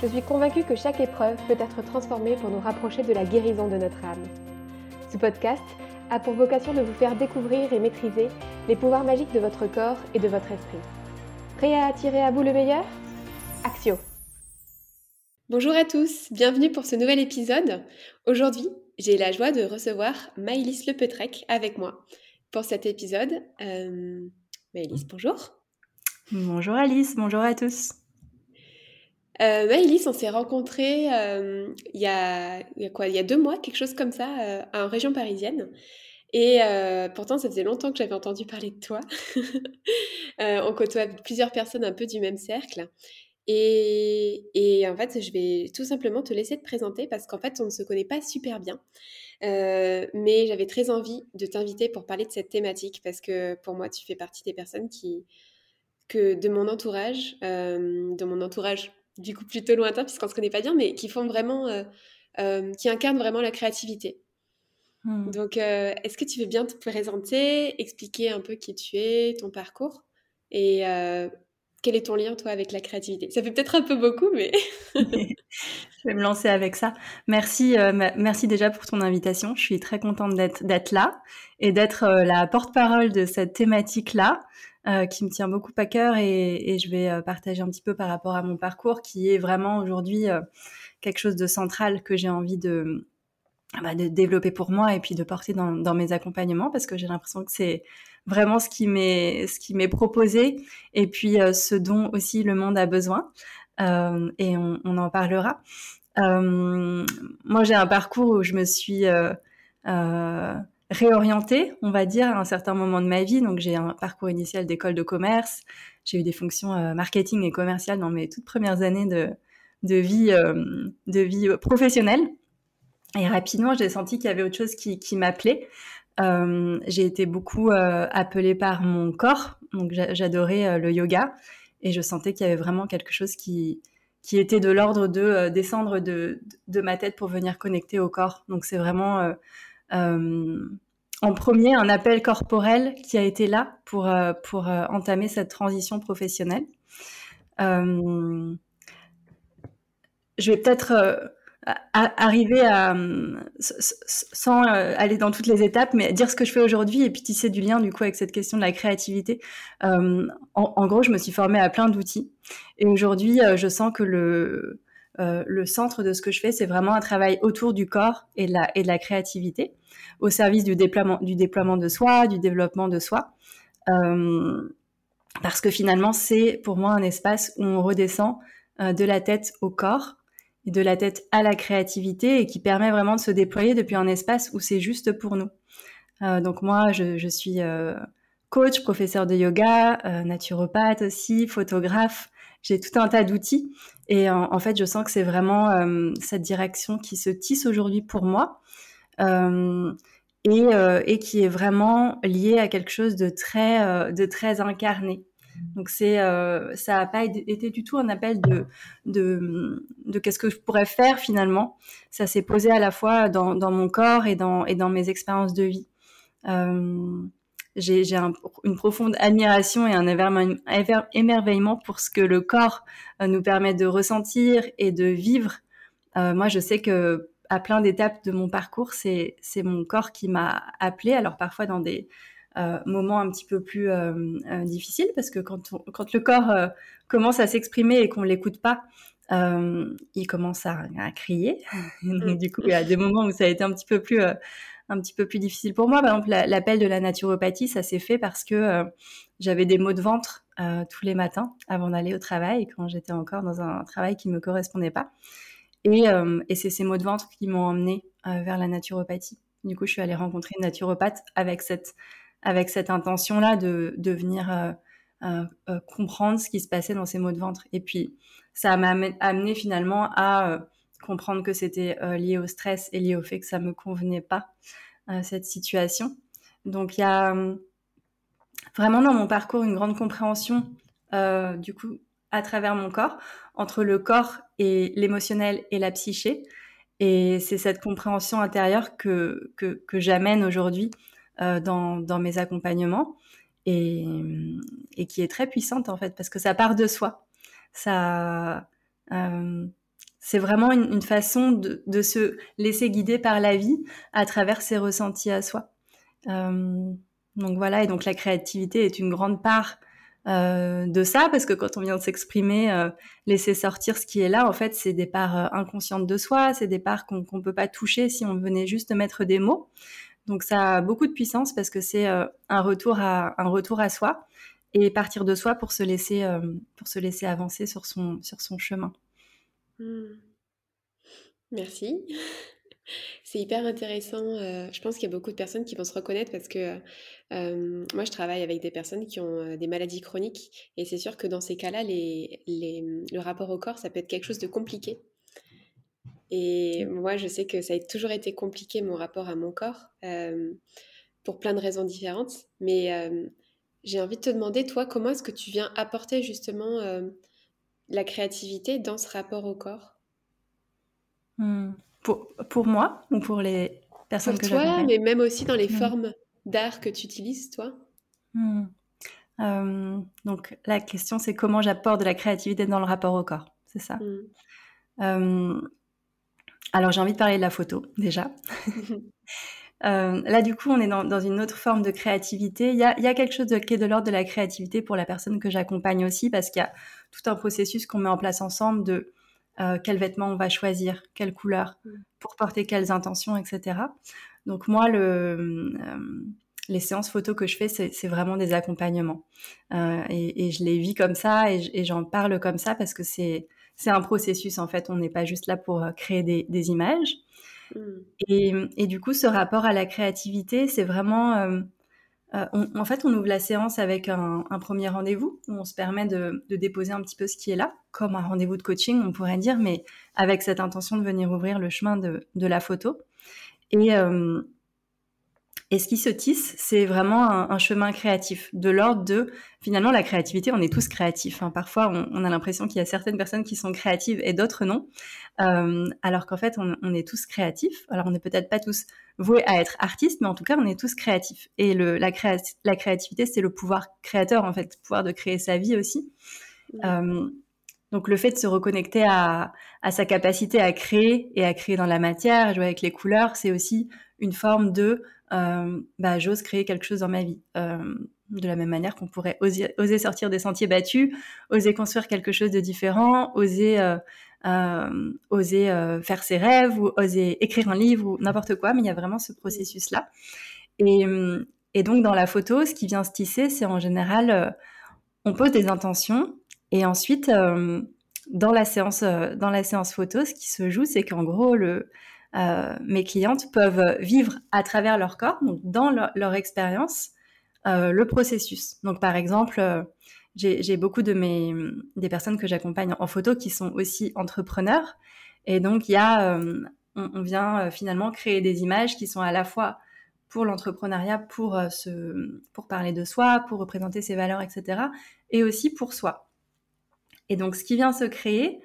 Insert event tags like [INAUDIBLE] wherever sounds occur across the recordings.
Je suis convaincue que chaque épreuve peut être transformée pour nous rapprocher de la guérison de notre âme. Ce podcast a pour vocation de vous faire découvrir et maîtriser les pouvoirs magiques de votre corps et de votre esprit. Prêt à attirer à vous le meilleur? Axio Bonjour à tous, bienvenue pour ce nouvel épisode. Aujourd'hui, j'ai la joie de recevoir Maëlys Lepetrec avec moi pour cet épisode. Euh, Maëlys, bonjour. Bonjour Alice, bonjour à tous. Euh, Maëlys, on s'est rencontrés euh, il, y a, quoi, il y a deux mois, quelque chose comme ça, euh, en région parisienne. Et euh, pourtant, ça faisait longtemps que j'avais entendu parler de toi. [LAUGHS] on côtoie plusieurs personnes un peu du même cercle. Et, en fait, je vais tout simplement te laisser te présenter parce qu'en fait, on ne se connaît pas super bien. mais j'avais très envie de t'inviter pour parler de cette thématique parce que pour moi, tu fais partie des personnes qui, que de mon entourage, de mon entourage du coup plutôt lointain puisqu'on ne se connaît pas bien, mais qui font vraiment, euh, euh, qui incarnent vraiment la créativité. Hmm. Donc, est-ce que tu veux bien te présenter, expliquer un peu qui tu es, ton parcours et quel est ton lien toi avec la créativité? Ça fait peut-être un peu beaucoup, mais [LAUGHS] [LAUGHS] je vais me lancer avec ça. Merci, merci déjà pour ton invitation. Je suis très contente d'être là et d'être la porte-parole de cette thématique-là. Euh, qui me tient beaucoup à cœur et, je vais euh, partager un petit peu par rapport à mon parcours qui est vraiment aujourd'hui euh, quelque chose de central que j'ai envie de, bah, de développer pour moi et puis de porter dans, dans mes accompagnements parce que j'ai l'impression que c'est vraiment ce qui m'est ce qui m'est proposé et puis ce dont aussi le monde a besoin et on, on, en parlera. moi j'ai un parcours où je me suis réorientée, on va dire, à un certain moment de ma vie. Donc, j'ai un parcours initial d'école de commerce. J'ai eu des fonctions euh, marketing et commerciales dans mes toutes premières années de, de vie, euh, de vie professionnelle. Et rapidement, j'ai senti qu'il y avait autre chose qui, m'appelait. Euh, j'ai été beaucoup appelée par mon corps. Donc, j'adorais le yoga. Et je sentais qu'il y avait vraiment quelque chose qui, qui était de l'ordre de descendre de, de, ma tête pour venir connecter au corps. Donc, c'est vraiment euh, en premier un appel corporel qui a été là pour, euh, pour euh, entamer cette transition professionnelle. je vais peut-être arriver à, sans aller dans toutes les étapes, mais dire ce que je fais aujourd'hui et puis tisser du lien du coup avec cette question de la créativité. en, en, gros, je me suis formée à plein d'outils et aujourd'hui, je sens que le, euh, le centre de ce que je fais, c'est vraiment un travail autour du corps et de la, créativité, au service du déploiement, du déploiement de soi, du développement de soi. Euh, parce que finalement, c'est pour moi un espace où on redescend euh, de la tête au corps et de la tête à la créativité et qui permet vraiment de se déployer depuis un espace où c'est juste pour nous. donc moi, je suis coach, professeur de yoga, naturopathe aussi, photographe, j'ai tout un tas d'outils. Et en, fait, je sens que c'est vraiment euh, cette direction qui se tisse aujourd'hui pour moi euh, et, euh, et, qui est vraiment liée à quelque chose de très, incarné. Donc ça n'a pas été du tout un appel de, qu'est-ce que je pourrais faire finalement. Ça s'est posé à la fois dans, mon corps et dans mes expériences de vie j'ai une profonde admiration et un émerveillement pour ce que le corps euh, nous permet de ressentir et de vivre. Euh, moi, je sais que à plein d'étapes de mon parcours, c'est mon corps qui m'a appelé. Alors parfois dans des euh, moments un petit peu plus difficiles, parce que quand, quand le corps commence à s'exprimer et qu'on l'écoute pas, il commence à, à crier. [LAUGHS] Donc, du coup, il y a des moments où ça a été un petit peu plus un petit peu plus difficile pour moi. Par exemple, l'appel de la naturopathie, ça s'est fait parce que euh, j'avais des maux de ventre euh, tous les matins avant d'aller au travail, quand j'étais encore dans un travail qui ne me correspondait pas. Et, euh, c'est ces maux de ventre qui m'ont emmené vers la naturopathie. Du coup, je suis allée rencontrer une naturopathe avec cette, avec cette intention-là de, de venir comprendre ce qui se passait dans ces maux de ventre. Et puis, ça m'a amené finalement à comprendre que c'était lié au stress et lié au fait que ça me convenait pas cette situation. Donc il y a hum, vraiment dans mon parcours une grande compréhension du coup à travers mon corps entre le corps et l'émotionnel et la psyché. Et c'est cette compréhension intérieure que, que, j'amène aujourd'hui euh, dans, dans, mes accompagnements et, et, qui est très puissante en fait parce que ça part de soi. Ça, euh, c'est vraiment une, façon de, se laisser guider par la vie à travers ses ressentis à soi. Euh, donc voilà, et donc la créativité est une grande part euh, de ça, parce que quand on vient de s'exprimer, euh, laisser sortir ce qui est là, en fait, c'est des parts inconscientes de soi, c'est des parts qu'on ne peut pas toucher si on venait juste mettre des mots. Donc ça a beaucoup de puissance parce que c'est un retour à un retour à soi et partir de soi pour se laisser pour se laisser avancer sur son sur son chemin. Mmh. Merci. [LAUGHS] C'est hyper intéressant. Euh, je pense qu'il y a beaucoup de personnes qui vont se reconnaître parce que euh, moi, je travaille avec des personnes qui ont euh, des maladies chroniques et c'est sûr que dans ces cas-là, le rapport au corps, ça peut être quelque chose de compliqué. Et moi, je sais que ça a toujours été compliqué, mon rapport à mon corps, pour plein de raisons différentes. Mais j'ai envie de te demander, toi, comment est-ce que tu viens apporter justement la créativité dans ce rapport au corps? Mmh. Pour, pour moi ou pour les personnes pour que toi, mais même aussi dans les mmh. formes d'art que tu utilises, toi? Mmh. euh, Donc la question, c'est comment j'apporte de la créativité dans le rapport au corps, c'est ça? Euh, alors j'ai envie de parler de la photo déjà. [LAUGHS] Euh, là, du coup, on est dans, dans, une autre forme de créativité. Il y a, il y a quelque chose de, qui est de l'ordre de la créativité pour la personne que j'accompagne aussi, parce qu'il y a tout un processus qu'on met en place ensemble de euh, quels vêtements on va choisir, quelle couleur, mm. pour porter quelles intentions, etc. Donc moi, le, euh, les séances photos que je fais, c'est vraiment des accompagnements. Euh, et, et, je les vis comme ça et, j'en parle comme ça parce que c'est un processus en fait. On n'est pas juste là pour euh, créer des, des images. Mm. Et, et, du coup, ce rapport à la créativité, c'est vraiment euh, euh, en fait, on ouvre la séance avec un, premier rendez-vous où on se permet de, déposer un petit peu ce qui est là, comme un rendez-vous de coaching, on pourrait dire, mais avec cette intention de venir ouvrir le chemin de, la photo. Et, euh, et ce qui se tisse, c'est vraiment un, chemin créatif, de l'ordre de, finalement, la créativité, on est tous créatifs. Hein. Parfois, on, a l'impression qu'il y a certaines personnes qui sont créatives et d'autres non, euh, alors qu'en fait, on, est tous créatifs. Alors, on n'est peut-être pas tous voués à être artistes, mais en tout cas, on est tous créatifs. Et le, la, la créativité, c'est le pouvoir créateur, en fait, le pouvoir de créer sa vie aussi. Euh, donc le fait de se reconnecter à, à, sa capacité à créer et à créer dans la matière, jouer avec les couleurs, c'est aussi une forme de bah, j'ose créer quelque chose dans ma vie. Euh, de la même manière qu'on pourrait oser, sortir des sentiers battus, oser construire quelque chose de différent, oser, euh, euh oser euh, faire ses rêves ou oser écrire un livre ou n'importe quoi, mais il y a vraiment ce processus-là. Et, et, donc dans la photo, ce qui vient se tisser, c'est en général, on pose des intentions et ensuite, dans la séance, dans la séance photo, ce qui se joue, c'est qu'en gros, le, euh, mes clientes peuvent vivre à travers leur corps, donc dans leur, expérience, euh, le processus. Donc par exemple, euh, j'ai beaucoup de mes des personnes que j'accompagne en photo qui sont aussi entrepreneurs, et donc il y a, on, on, vient finalement créer des images qui sont à la fois pour l'entrepreneuriat, pour se, pour parler de soi, pour représenter ses valeurs, etc., et aussi pour soi. Et donc ce qui vient se créer,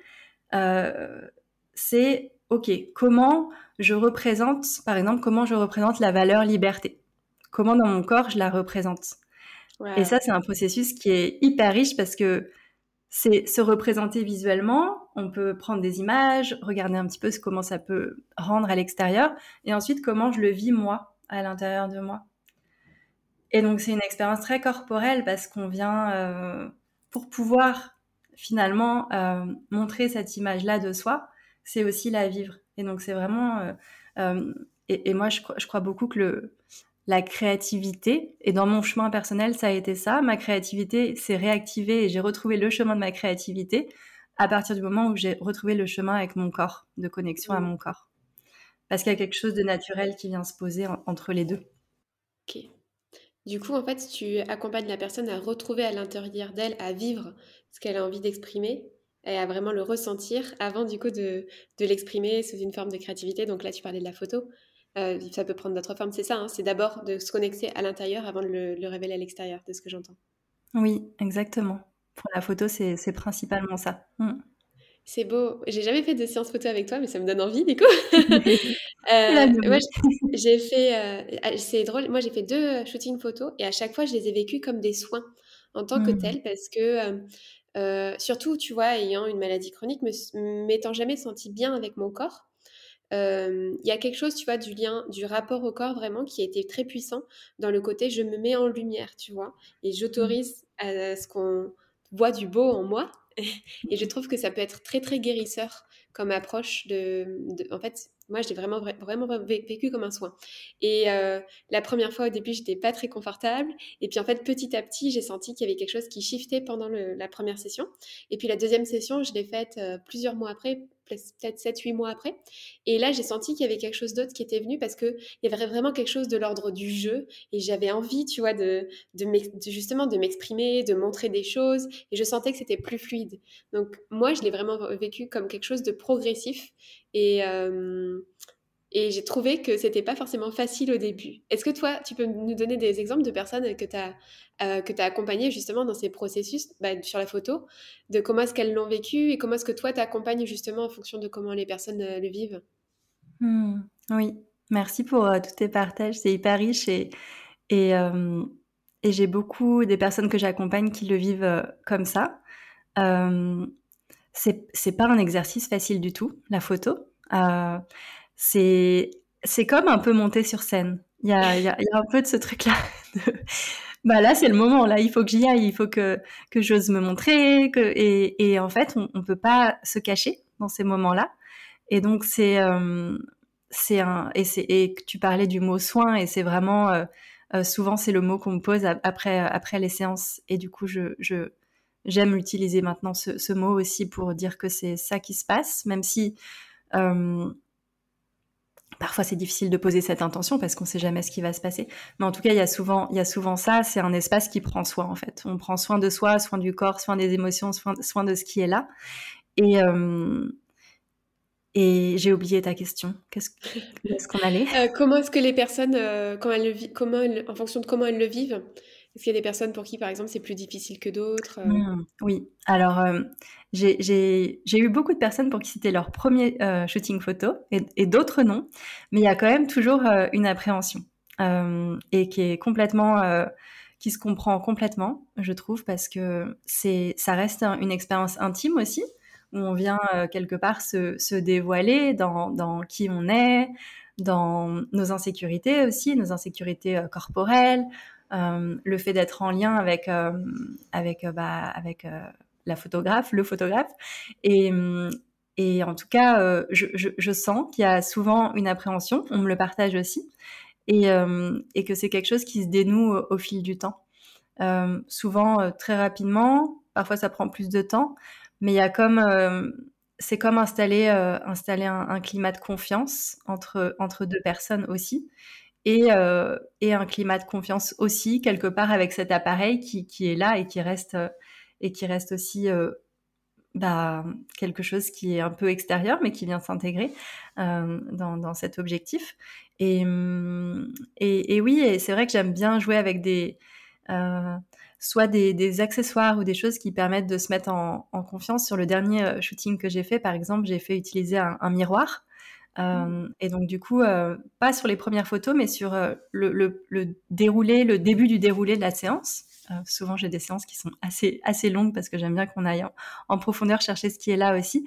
c'est OK, comment je représente, par exemple, comment je représente la valeur liberté? Comment dans mon corps je la représente? Et ça, c'est un processus qui est hyper riche parce que c'est se représenter visuellement. On peut prendre des images, regarder un petit peu comment ça peut rendre à l'extérieur, et ensuite comment je le vis moi à l'intérieur de moi. Et donc c'est une expérience très corporelle parce qu'on vient euh, pour pouvoir finalement euh, montrer cette image-là de soi c'est aussi la vivre. Et donc, c'est vraiment. Euh, euh, et, moi, je, je, crois beaucoup que le, la créativité, et dans mon chemin personnel, ça a été ça. Ma créativité s'est réactivée et j'ai retrouvé le chemin de ma créativité à partir du moment où j'ai retrouvé le chemin avec mon corps, de connexion à mmh. mon corps. Parce qu'il y a quelque chose de naturel qui vient se poser entre les deux. Ok. Du coup, en fait, tu accompagnes la personne à retrouver à l'intérieur d'elle, à vivre ce qu'elle a envie d'exprimer et à vraiment le ressentir avant du coup de, de l'exprimer sous une forme de créativité. Donc là, tu parlais de la photo. Euh, ça peut prendre d'autres formes, c'est ça. Hein. c'est d'abord de se connecter à l'intérieur avant de le, révéler à l'extérieur, de ce que j'entends. Oui, exactement. Pour la photo, c'est principalement ça. Mm. C'est beau. J'ai jamais fait de séance photo avec toi, mais ça me donne envie, du coup. [LAUGHS] euh, moi, j'ai fait. Euh, ah, c'est drôle. Moi, j'ai fait deux shootings photos et à chaque fois, je les ai vécus comme des soins en tant que mm. tels parce que. Euh, euh, surtout, tu vois, ayant une maladie chronique, m'étant jamais senti bien avec mon corps, il y a quelque chose, tu vois, du lien, du rapport au corps vraiment qui a été très puissant dans le côté je me mets en lumière, tu vois, et j'autorise à ce qu'on voit du beau en moi. [LAUGHS] et je trouve que ça peut être très très guérisseur comme approche de, en fait moi je l'ai vraiment vraiment vécu comme un soin et euh, la première fois au début j'étais pas très confortable et puis en fait petit à petit j'ai senti qu'il y avait quelque chose qui shiftait pendant la première session et puis la deuxième session je l'ai faite euh, plusieurs mois après peut-être 7-8 mois après. Et là, j'ai senti qu'il y avait quelque chose d'autre qui était venu parce qu'il y avait vraiment quelque chose de l'ordre du jeu. Et j'avais envie, tu vois, de, de, justement de m'exprimer, de montrer des choses. Et je sentais que c'était plus fluide. Donc, moi, je l'ai vraiment vécu comme quelque chose de progressif. Et, euh, et j'ai trouvé que c'était pas forcément facile au début. Est-ce que toi, tu peux nous donner des exemples de personnes que tu as, euh, as accompagnées justement dans ces processus bah, sur la photo, de comment est-ce qu'elles l'ont vécu et comment est-ce que toi t'accompagnes justement en fonction de comment les personnes euh, le vivent? Mmh, Oui, merci pour tous tes partages, c'est hyper riche et, et j'ai beaucoup des personnes que j'accompagne qui le vivent comme ça. C'est pas un exercice facile du tout, la photo c'est c'est comme un peu monter sur scène. Il y a, y, a, y a, un peu de ce truc-là. [LAUGHS] bah là, c'est le moment. Là, il faut que j'y aille. Il faut que, que j'ose me montrer. Et, et en fait, on ne peut pas se cacher dans ces moments-là. Et donc, c'est euh, c'est un. Et, et tu parlais du mot soin. Et c'est vraiment. Euh, euh, souvent, c'est le mot qu'on me pose après, après les séances. Et du coup, je, je, j'aime utiliser maintenant ce, mot aussi pour dire que c'est ça qui se passe, même si euh, Parfois, c'est difficile de poser cette intention parce qu'on ne sait jamais ce qui va se passer. Mais en tout cas, il y a souvent, ça. C'est un espace qui prend soin, en fait. On prend soin de soi, soin du corps, soin des émotions, soin, de ce qui est là. Et, euh, j'ai oublié ta question. Qu'est-ce qu'on allait? Euh, Comment est-ce que les personnes, elles le en fonction de comment elles le vivent, est-ce qu'il y a des personnes pour qui, par exemple, c'est plus difficile que d'autres euh? mmh, Oui. Alors, euh, j'ai eu beaucoup de personnes pour qui c'était leur premier euh, shooting photo et, d'autres non. Mais il y a quand même toujours une appréhension et qui est complètement, qui se comprend complètement, je trouve, parce que ça reste une expérience intime aussi, où on vient quelque part se, dévoiler dans, qui on est, dans nos insécurités aussi, nos insécurités corporelles le fait d'être en lien avec euh, avec euh, bah, la photographe, le photographe, et en tout cas, je, sens qu'il y a souvent une appréhension. On me le partage aussi, et et que c'est quelque chose qui se dénoue au, fil du temps. souvent très rapidement, parfois ça prend plus de temps, mais il y a comme c'est comme installer, installer un, un, climat de confiance entre, entre deux personnes aussi et, euh, et, un climat de confiance aussi quelque part avec cet appareil qui, est là et qui reste et qui reste aussi euh, bah, quelque chose qui est un peu extérieur mais qui vient s'intégrer euh, dans, cet objectif et, et oui c'est vrai que j'aime bien jouer avec des soit des, accessoires ou des choses qui permettent de se mettre en, confiance sur le dernier shooting que j'ai fait par exemple j'ai fait utiliser un, miroir. Euh, et donc du coup, euh, pas sur les premières photos, mais sur euh, le, le, le, déroulé, le début du déroulé de la séance. souvent, j'ai des séances qui sont assez assez longues parce que j'aime bien qu'on aille en, profondeur chercher ce qui est là aussi.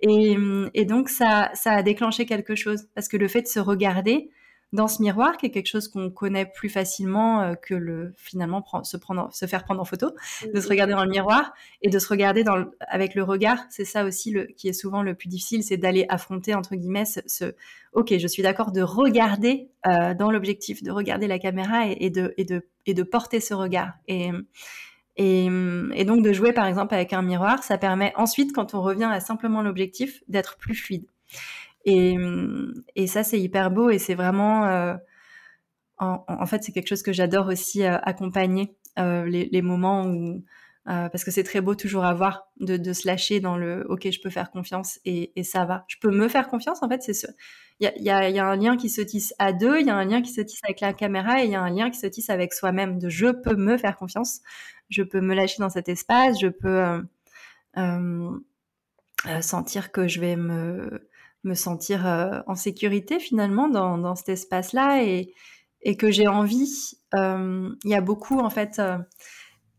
Et, et donc ça ça a déclenché quelque chose parce que le fait de se regarder, dans ce miroir, qui est quelque chose qu'on connaît plus facilement euh, que le finalement se, prendre, se faire prendre en photo, de se regarder dans le miroir et de se regarder dans avec le regard. C'est ça aussi le, qui est souvent le plus difficile, c'est d'aller affronter entre guillemets ce, ok, je suis d'accord de regarder euh, dans l'objectif, de regarder la caméra et, de, et, de, et de porter ce regard. Et, et, et, donc de jouer par exemple avec un miroir, ça permet ensuite, quand on revient à simplement l'objectif, d'être plus fluide. Et, et ça, c'est hyper beau et c'est vraiment. Euh, en, fait, c'est quelque chose que j'adore aussi accompagner les, les, moments où euh, parce que c'est très beau toujours à voir de, de, se lâcher dans le ok je peux faire confiance et, et ça va. Je peux me faire confiance en fait c'est il y a, y, y a, un lien qui se tisse à deux il y a un lien qui se tisse avec la caméra et il y a un lien qui se tisse avec soi-même de je peux me faire confiance. Je peux me lâcher dans cet espace. Je peux euh, euh, euh sentir que je vais me me sentir euh, en sécurité finalement dans, dans cet espace là et et que j'ai envie il y a beaucoup en fait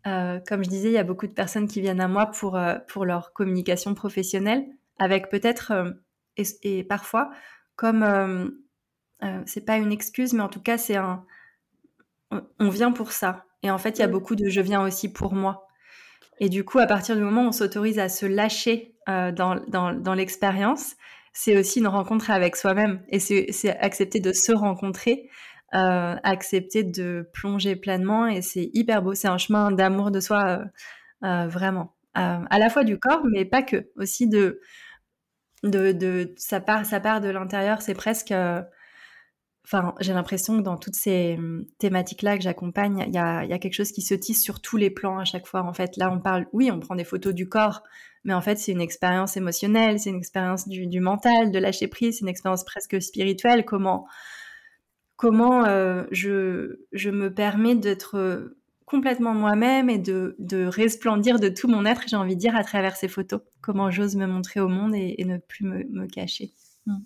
euh, comme je disais, il y a beaucoup de personnes qui viennent à moi pour, euh, pour leur communication professionnelle, avec peut-être, euh, et, parfois, comme, c'est pas une excuse, mais en tout cas, c'est un, on vient pour ça. Et en fait, il y a beaucoup de je viens aussi pour moi. Et du coup, à partir du moment où on s'autorise à se lâcher dans, dans, dans l'expérience, c'est aussi une rencontre avec soi-même. Et c'est accepter de se rencontrer euh, accepter de plonger pleinement et c'est hyper beau. C'est un chemin d'amour de soi euh, euh, vraiment, à la fois du corps, mais pas que, aussi de de, de ça part ça part de l'intérieur. C'est presque Enfin, j'ai l'impression que dans toutes ces hum, thématiques-là que j'accompagne, il y a, y a, quelque chose qui se tisse sur tous les plans à chaque fois. En fait, là, on parle, oui, on prend des photos du corps, mais en fait, c'est une expérience émotionnelle, c'est une expérience du, du, mental, de lâcher prise, c'est une expérience presque spirituelle. Comment, comment euh, je, je me permets d'être complètement moi-même et de, de, resplendir de tout mon être, j'ai envie de dire, à travers ces photos? Comment j'ose me montrer au monde et, ne plus me, me cacher? Mmh.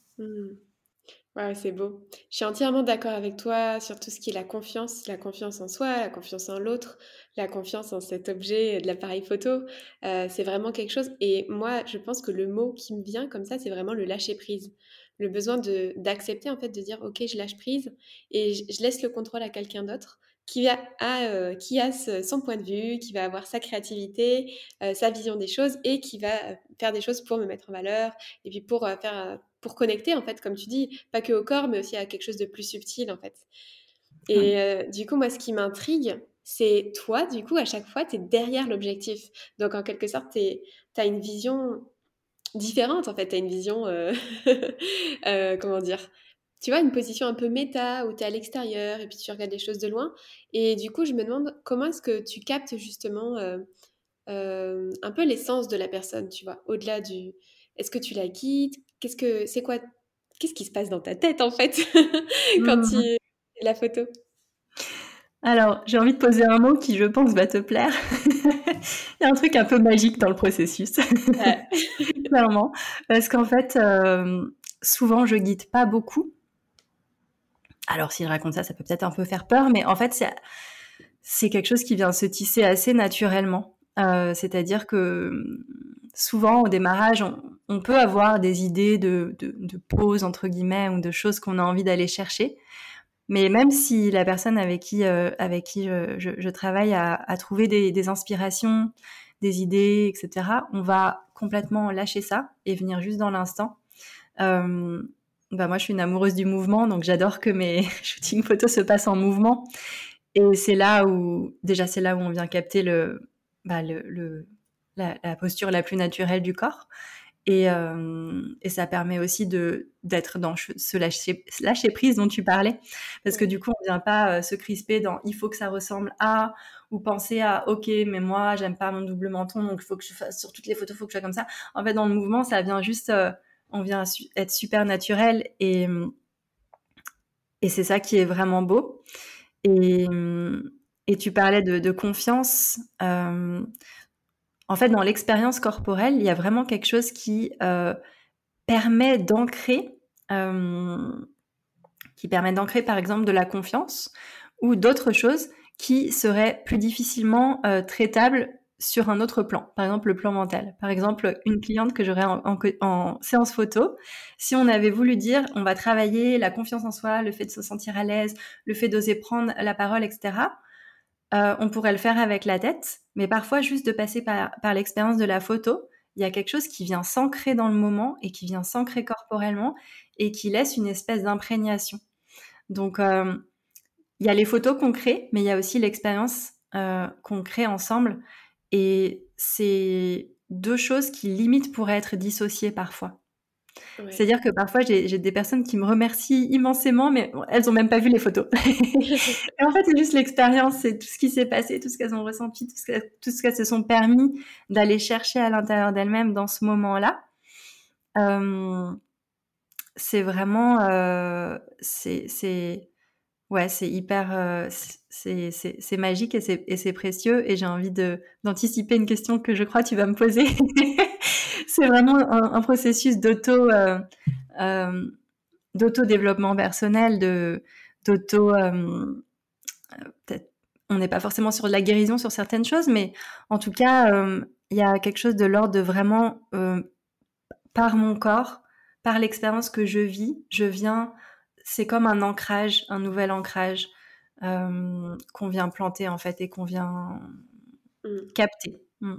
Ouais, c'est beau. Je suis entièrement d'accord avec toi sur tout ce qui est la confiance, la confiance en soi, la confiance en l'autre, la confiance en cet objet de l'appareil photo. Euh, c'est vraiment quelque chose. Et moi, je pense que le mot qui me vient comme ça, c'est vraiment le lâcher prise le besoin d'accepter en fait de dire ok je lâche prise et je, laisse le contrôle à quelqu'un d'autre qui a, euh, qui a son point de vue, qui va avoir sa créativité, euh, sa vision des choses et qui va faire des choses pour me mettre en valeur et puis pour faire pour connecter en fait comme tu dis pas que au corps mais aussi à quelque chose de plus subtil en fait. Et du coup moi ce qui m'intrigue c'est toi du coup à chaque fois tu es derrière l'objectif. Donc en quelque sorte tu as une vision différente en fait. Tu as une vision, euh, [LAUGHS] euh, comment dire, tu vois, une position un peu méta où tu es à l'extérieur et puis tu regardes les choses de loin. Et du coup, je me demande comment est-ce que tu captes justement euh, un peu l'essence de la personne, tu vois, au-delà du. Est-ce que tu la guides Qu'est-ce que c'est quoi Qu'est-ce qui se passe dans ta tête en fait [LAUGHS] quand mmh. tu la photo? Alors, j'ai envie de poser un mot qui, je pense, va te plaire. [LAUGHS] Il y a un truc un peu magique dans le processus. [LAUGHS] Clairement. Parce qu'en fait, euh, souvent, je guide pas beaucoup. Alors, si je raconte ça, ça peut peut-être un peu faire peur, mais en fait, c'est quelque chose qui vient se tisser assez naturellement. Euh, c'est-à-dire que souvent, au démarrage, on, peut avoir des idées de, de, de pause, entre guillemets, ou de choses qu'on a envie d'aller chercher. Mais même si la personne avec qui, euh, avec qui je, je, travaille a, a trouvé des, des, inspirations, des idées, etc., on va complètement lâcher ça et venir juste dans l'instant. Euh, bah moi, je suis une amoureuse du mouvement, donc j'adore que mes [LAUGHS] shootings photos se passent en mouvement. Et c'est là où, déjà, c'est là où on vient capter le, bah, le, le la, la, posture la plus naturelle du corps. Et, euh, et, ça permet aussi de d'être dans ce lâcher, lâcher, prise dont tu parlais, parce que du coup on vient pas euh, se crisper dans il faut que ça ressemble à ou penser à ok mais moi j'aime pas mon double menton donc il faut que je fasse sur toutes les photos il faut que je sois comme ça. En fait dans le mouvement ça vient juste euh, on vient être super naturel et et c'est ça qui est vraiment beau. Et et tu parlais de, de confiance. Euh, en fait, dans l'expérience corporelle, il y a vraiment quelque chose qui euh, permet d'ancrer, euh, qui permet d'ancrer par exemple de la confiance ou d'autres choses qui seraient plus difficilement euh, traitables sur un autre plan, par exemple le plan mental. Par exemple, une cliente que j'aurais en, en, séance photo, si on avait voulu dire on va travailler la confiance en soi, le fait de se sentir à l'aise, le fait d'oser prendre la parole, etc., euh, on pourrait le faire avec la tête, mais parfois juste de passer par, l'expérience de la photo, il y a quelque chose qui vient s'ancrer dans le moment et qui vient s'ancrer corporellement et qui laisse une espèce d'imprégnation. Donc, euh, il y a les photos qu'on crée, mais il y a aussi l'expérience euh, qu'on crée ensemble. Et c'est deux choses qui limite pourraient être dissociées parfois. C'est-à-dire que parfois, j'ai des personnes qui me remercient immensément, mais elles ont même pas vu les photos. [LAUGHS] [LAUGHS] et en fait, c'est juste l'expérience, c'est tout ce qui s'est passé, tout ce qu'elles ont ressenti, tout ce qu'elles se sont permis d'aller chercher à l'intérieur d'elles-mêmes dans ce moment-là. Euh, c'est vraiment, euh, c'est, ouais, c'est hyper, euh, c'est magique et c'est précieux. Et j'ai envie d'anticiper une question que je crois tu vas me poser. [LAUGHS] c'est vraiment un, processus d'auto euh, euh, d'auto développement personnel, de d'auto euh, peut-être on n'est pas forcément sur de la guérison sur certaines choses, mais en tout cas il y a quelque chose de l'ordre de vraiment par mon corps, par l'expérience que je vis, je viens, c'est comme un ancrage, un nouvel ancrage qu'on vient planter en fait et qu'on vient mmh. capter. Mmh.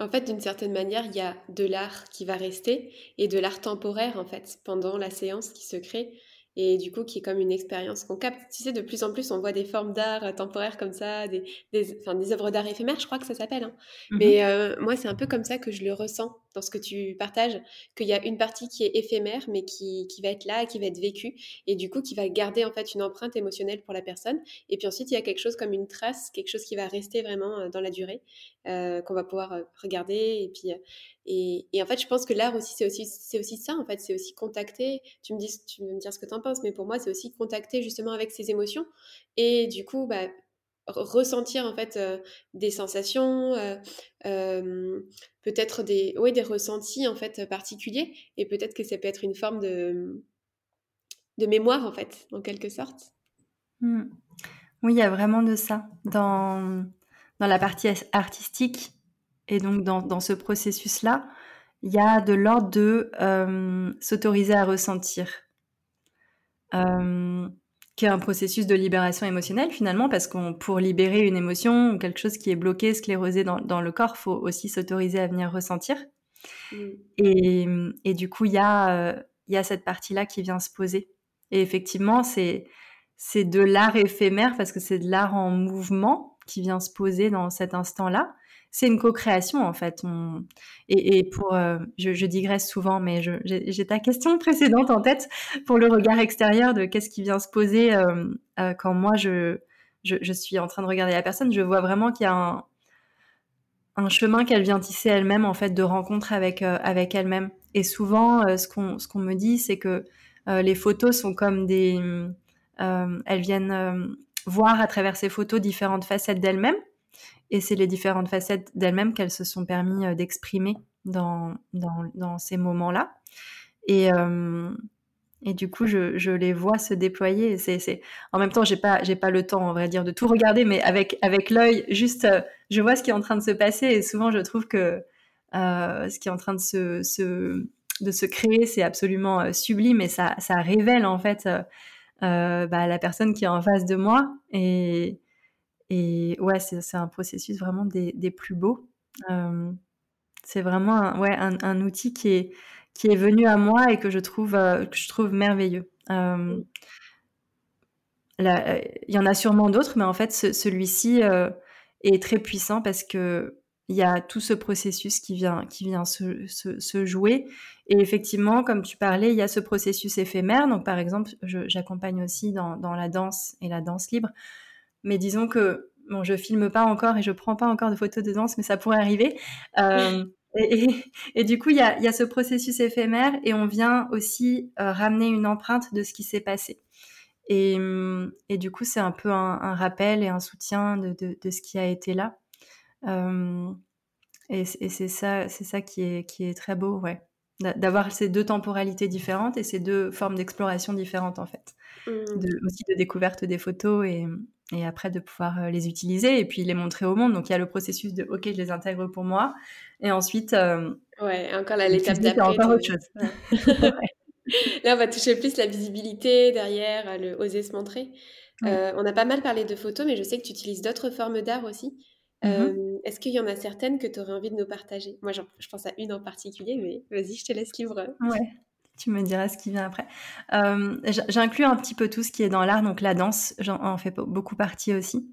En fait, d'une certaine manière, il y a de l'art qui va rester et de l'art temporaire, en fait, pendant la séance qui se crée et du coup qui est comme une expérience qu'on capte. Tu sais, de plus en plus, on voit des formes d'art euh, temporaires comme ça, des, des, enfin, des œuvres d'art éphémères, je crois que ça s'appelle. Hein. Mmh Mais euh, moi, c'est un peu comme ça que je le ressens dans ce que tu partages, qu'il y a une partie qui est éphémère, mais qui, qui, va être là, qui va être vécue, et du coup qui va garder en fait une empreinte émotionnelle pour la personne. Et puis ensuite, il y a quelque chose comme une trace, quelque chose qui va rester vraiment euh, dans la durée, qu'on va pouvoir regarder. Et puis, et, et, en fait, je pense que l'art aussi, c'est aussi, c'est aussi ça. En fait, c'est aussi contacter. Tu me dis, tu me dire ce que tu en penses, mais pour moi, c'est aussi contacter justement avec ses émotions. Et du coup, bah, ressentir en fait des sensations, peut-être des, ouais, des ressentis en fait particuliers. Et peut-être que ça peut être une forme de, de mémoire en fait, en quelque sorte. Mmh. Oui, il y a vraiment de ça dans dans la partie artistique et donc, dans, ce processus-là, il y a de l'ordre de s'autoriser à ressentir, qui est un processus de libération émotionnelle finalement, parce qu'on pour libérer une émotion ou quelque chose qui est bloqué, sclérosé dans, le corps, faut aussi s'autoriser à venir ressentir. Mmh. Et, et, du coup, il y, euh, y a cette partie-là qui vient se poser. Et effectivement, c'est c'est de l'art éphémère parce que c'est de l'art en mouvement qui vient se poser dans cet instant-là c'est une co-création en fait. Et, pour, euh, je, digresse souvent, mais j'ai ta question précédente en tête pour le regard extérieur de qu'est-ce qui vient se poser euh, euh, quand moi je, je, suis en train de regarder la personne. Je vois vraiment qu'il y a un, un chemin qu'elle vient tisser elle-même en fait de rencontre avec avec elle-même. Et souvent, ce qu'on me dit, c'est que les photos sont comme des, elles viennent voir à travers ces photos différentes facettes d'elle-même et c'est les différentes facettes d'elles-mêmes qu'elles se sont permis euh, d'exprimer dans, dans, ces moments-là. Et, euh, et du coup, je, je, les vois se déployer. C'est. En même temps, j'ai pas, pas le temps, on va dire, de tout regarder, mais avec, avec l'œil, juste, euh, je vois ce qui est en train de se passer. Et souvent, je trouve que ce qui est en train de se, se de se créer, c'est absolument sublime et ça, ça révèle en fait bah, la personne qui est en face de moi. Et, et ouais, c'est un processus vraiment des, des plus beaux. c'est vraiment un, ouais, un, un, outil qui est, qui est venu à moi et que je trouve, euh, que je trouve merveilleux. Euh, il y en a sûrement d'autres, mais en fait, celui-ci euh, est très puissant parce que il y a tout ce processus qui vient, qui vient se, se, se, jouer. Et effectivement, comme tu parlais, il y a ce processus éphémère. Donc, par exemple, j'accompagne aussi dans, dans, la danse et la danse libre mais disons que bon, je filme pas encore et je prends pas encore de photos de danse, mais ça pourrait arriver. Euh, [LAUGHS] et, du coup, il y a, y a, ce processus éphémère et on vient aussi euh, ramener une empreinte de ce qui s'est passé. Et, et, du coup, c'est un peu un, un, rappel et un soutien de, de, de, ce qui a été là. Euh, et, et c'est ça, c'est ça qui est, qui est très beau, ouais. D'avoir ces deux temporalités différentes et ces deux formes d'exploration différentes, en fait. Mmh. De, aussi de découverte des photos et, et après de pouvoir euh, les utiliser et puis les montrer au monde. Donc il y a le processus de OK, je les intègre pour moi et ensuite euh, ouais, encore l'étape d'après. encore autre chose. [LAUGHS] Là, on va toucher plus la visibilité derrière, le oser se montrer. Euh, on a pas mal parlé de photos, mais je sais que tu utilises d'autres formes d'art aussi. Mmh est-ce qu'il y en a certaines que tu aurais envie de nous partager? Moi, je pense à une en particulier, mais vas-y, je te laisse libre. Ouais tu me diras ce qui vient après. Euh, J'inclus un petit peu tout ce qui est dans l'art, donc la danse, j'en fais beaucoup partie aussi.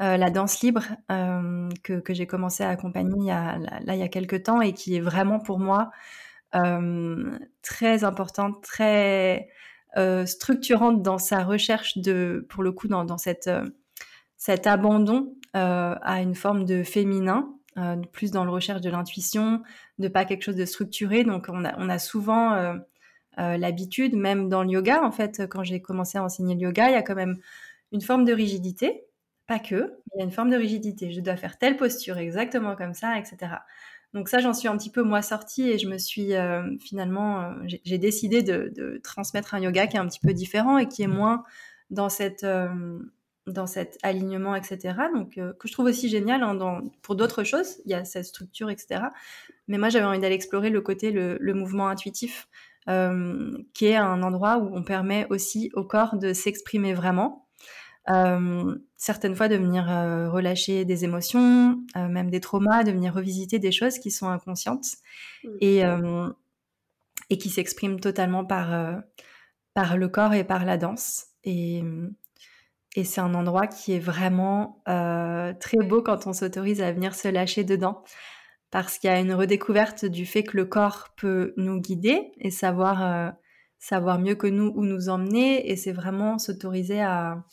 Euh, la danse libre euh, que, que j'ai commencé à accompagner il y a, là, il y a quelques temps et qui est vraiment pour moi très importante, très structurante dans sa recherche de, pour le coup, dans, dans cette, cet abandon à une forme de féminin, plus dans le recherche de l'intuition, de pas quelque chose de structuré. Donc on a, on a souvent l'habitude, même dans le yoga, en fait, quand j'ai commencé à enseigner le yoga, il y a quand même une forme de rigidité pas que, il y a une forme de rigidité. Je dois faire telle posture exactement comme ça, etc. Donc ça, j'en suis un petit peu moi sortie et je me suis euh, finalement, euh, j'ai décidé de, transmettre un yoga qui est un petit peu différent et qui est moins dans cette euh, dans cet alignement, etc. Donc que je trouve aussi génial hein, pour d'autres choses. Il y a cette structure, etc. Mais moi, j'avais envie d'aller explorer le côté le mouvement intuitif, qui est un endroit où on permet aussi au corps de s'exprimer vraiment euh, certaines fois de venir euh, relâcher des émotions, euh, même des traumas, de venir revisiter des choses qui sont inconscientes et, et qui s'expriment totalement par, par le corps et par la danse. Et, et c'est un endroit qui est vraiment très beau quand on s'autorise à venir se lâcher dedans. Parce qu'il y a une redécouverte du fait que le corps peut nous guider et savoir, savoir mieux que nous où nous emmener. Et c'est vraiment s'autoriser à,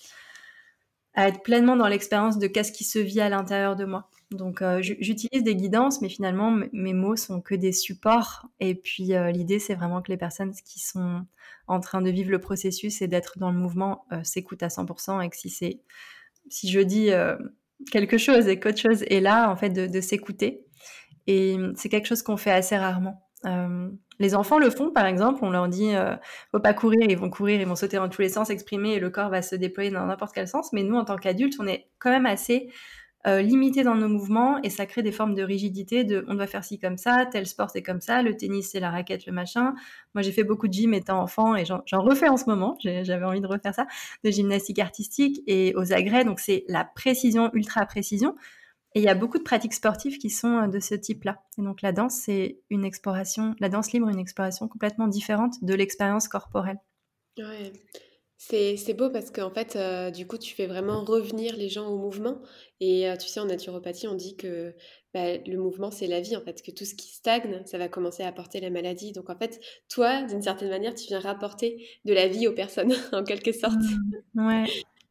à être pleinement dans l'expérience de qu'est-ce qui se vit à l'intérieur de moi. Donc euh, j'utilise des guidances, mais finalement mes mots sont que des supports. Et puis euh, l'idée c'est vraiment que les personnes qui sont en train de vivre le processus et d'être dans le mouvement euh, s'écoutent à 100% et que si c'est si je dis quelque chose et qu'autre chose est là, en fait de, de s'écouter. Et c'est quelque chose qu'on fait assez rarement. Euh, les enfants le font, par exemple, on leur dit euh, faut pas courir, ils vont courir, ils vont sauter dans tous les sens, exprimer et le corps va se déployer dans n'importe quel sens. Mais nous, en tant qu'adultes, on est quand même assez euh, limité dans nos mouvements et ça crée des formes de rigidité. De on doit faire ci comme ça, tel sport c'est comme ça, le tennis c'est la raquette, le machin. Moi, j'ai fait beaucoup de gym étant enfant et j'en refais en ce moment. J'avais envie de refaire ça, de gymnastique artistique et aux agrès. Donc c'est la précision, ultra précision. Et il y a beaucoup de pratiques sportives qui sont euh, de ce type-là. Et donc la danse, c'est une exploration, la danse libre, une exploration complètement différente de l'expérience corporelle. Ouais. C'est beau parce qu'en fait, euh, du coup, tu fais vraiment revenir les gens au mouvement. Et euh, tu sais, en naturopathie, on dit que bah, le mouvement, c'est la vie, en fait, que tout ce qui stagne, ça va commencer à apporter la maladie. Donc, en fait, toi, d'une certaine manière, tu viens rapporter de la vie aux personnes, [LAUGHS] en quelque sorte. Mmh. ouais.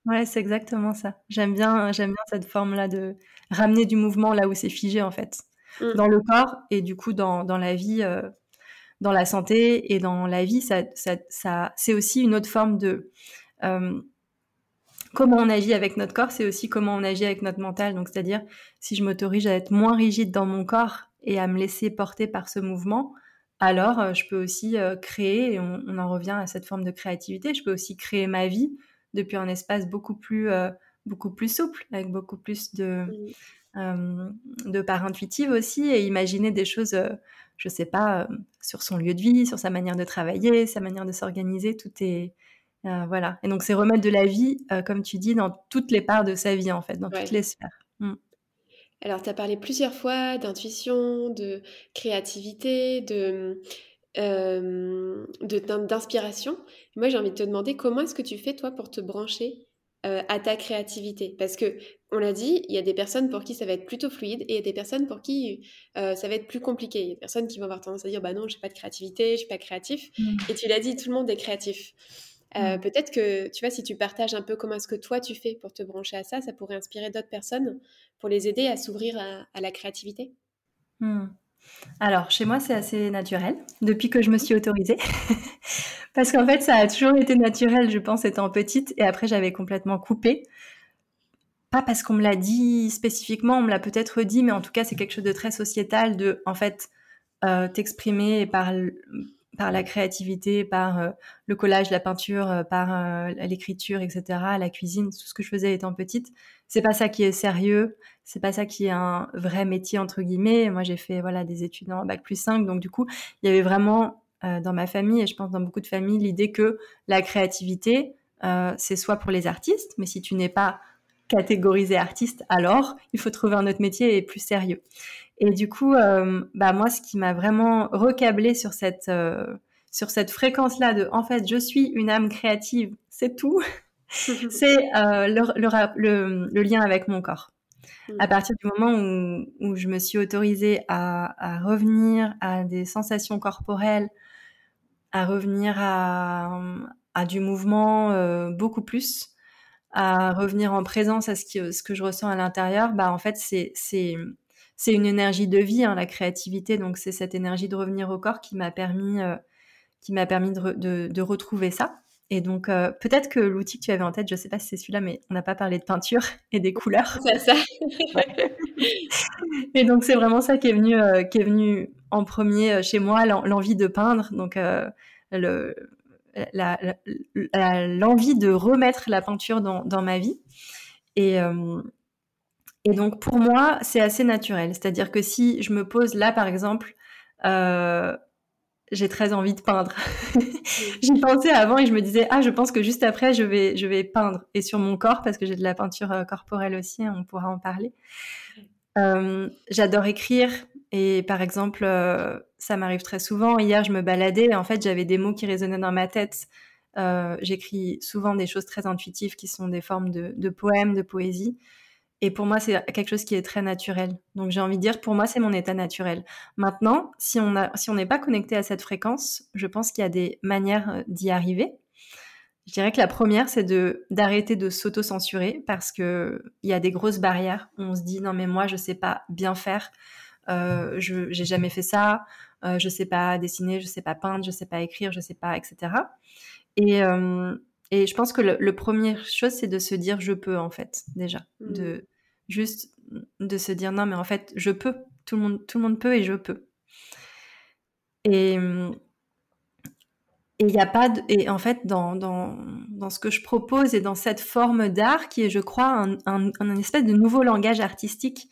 Ouais, c'est exactement ça. J'aime bien, j'aime bien cette forme-là de ramener du mouvement là où c'est figé en fait, mmh. dans le corps et du coup dans, dans la vie, euh, dans la santé et dans la vie, ça, ça, ça c'est aussi une autre forme de euh, comment on agit avec notre corps, c'est aussi comment on agit avec notre mental. Donc c'est-à-dire si je m'autorise à être moins rigide dans mon corps et à me laisser porter par ce mouvement, alors euh, je peux aussi créer, et on, on, en revient à cette forme de créativité, je peux aussi créer ma vie depuis un espace beaucoup plus, beaucoup plus souple, avec beaucoup plus de, euh, de part intuitive aussi, et imaginer des choses, euh, je sais pas, sur son lieu de vie, sur sa manière de travailler, sa manière de s'organiser, tout est... voilà. Et donc, c'est remettre de la vie, comme tu dis, dans toutes les parts de sa vie, en fait, dans toutes les sphères. Mm. Alors, tu as parlé plusieurs fois d'intuition, de créativité, de euh, d'inspiration. Moi, j'ai envie de te demander comment est-ce que tu fais toi pour te brancher? Euh, à ta créativité Parce que on l'a dit, il y a des personnes pour qui ça va être plutôt fluide et il y a des personnes pour qui euh, ça va être plus compliqué. Il y a des personnes qui vont avoir tendance à dire bah non, j'ai pas de créativité, je suis pas créatif. Mmh. Et tu l'as dit, tout le monde est créatif. Mmh. Peut-être que tu vois, si tu partages un peu comment est-ce que toi tu fais pour te brancher à ça, ça pourrait inspirer d'autres personnes pour les aider à s'ouvrir à, la créativité. Mmh. Alors, chez moi, c'est assez naturel, depuis que je me suis autorisée. [LAUGHS] Parce qu'en fait, ça a toujours été naturel, je pense, étant petite. Et après, j'avais complètement coupé. Pas parce qu'on me l'a dit spécifiquement, on me l'a peut-être dit, mais en tout cas, c'est quelque chose de très sociétal, de, en fait, euh, t'exprimer par, par la créativité, par euh, le collage, la peinture, euh, par l'écriture, etc., la cuisine, tout ce que je faisais étant petite. C'est pas ça qui est sérieux, c'est pas ça qui est un vrai métier entre guillemets. Moi, j'ai fait voilà des études en bac plus 5, donc du coup, il y avait vraiment euh, dans ma famille et je pense dans beaucoup de familles l'idée que la créativité, euh, c'est soit pour les artistes, mais si tu n'es pas catégorisé artiste, alors il faut trouver un autre métier et plus sérieux. Et du coup, euh, bah moi, ce qui m'a vraiment recablé sur cette sur cette fréquence-là de en fait, je suis une âme créative, c'est tout. [LAUGHS] c'est le, le, le, lien avec mon corps. Mmh. À partir du moment où, où je me suis autorisée à, à, revenir à des sensations corporelles, à revenir à, à du mouvement euh, beaucoup plus, à revenir en présence à ce, qui, ce que je ressens à l'intérieur, bah en fait c'est une énergie de vie, hein, la créativité. Donc c'est cette énergie de revenir au corps qui m'a permis euh, qui m'a permis de, de, de, retrouver ça. Et donc, euh, peut-être que l'outil que tu avais en tête, je ne sais pas si c'est celui-là, mais on n'a pas parlé de peinture [LAUGHS] et des couleurs. C'est ça. et donc, c'est vraiment ça qui est venu, euh, qui est venu en premier euh, chez moi, l'envie de peindre. Donc, euh, le, l'envie de remettre la peinture dans, dans ma vie. Et, et donc, pour moi, c'est assez naturel. C'est-à-dire que si je me pose là, par exemple, euh, j'ai très envie de peindre. [LAUGHS] J'y pensais avant et je me disais ah je pense que juste après je vais je vais peindre et sur mon corps parce que j'ai de la peinture euh, corporelle aussi hein, on pourra en parler. Euh, J'adore écrire et par exemple euh, ça m'arrive très souvent. Hier je me baladais et en fait j'avais des mots qui résonnaient dans ma tête. Euh, J'écris souvent des choses très intuitives qui sont des formes de, de poèmes, de poésie. Et pour moi, c'est quelque chose qui est très naturel. Donc j'ai envie de dire, pour moi, c'est mon état naturel. Maintenant, si on n'est pas connecté à cette fréquence, je pense qu'il y a des manières euh, d'y arriver. Je dirais que la première, c'est de d'arrêter de s'auto-censurer parce que il y a des grosses barrières. On se dit non mais moi je sais pas bien faire, euh, je j'ai jamais fait ça, euh, je sais pas dessiner, je sais pas peindre, je sais pas écrire, je sais pas etc. Et et je pense que le, le première chose, c'est de se dire je peux en fait déjà, mmh. de juste de se dire non mais en fait je peux, tout le monde tout le monde peut et je peux. Et il n'y a pas de, et en fait dans, dans, dans ce que je propose et dans cette forme d'art qui est je crois un, un, un, espèce de nouveau langage artistique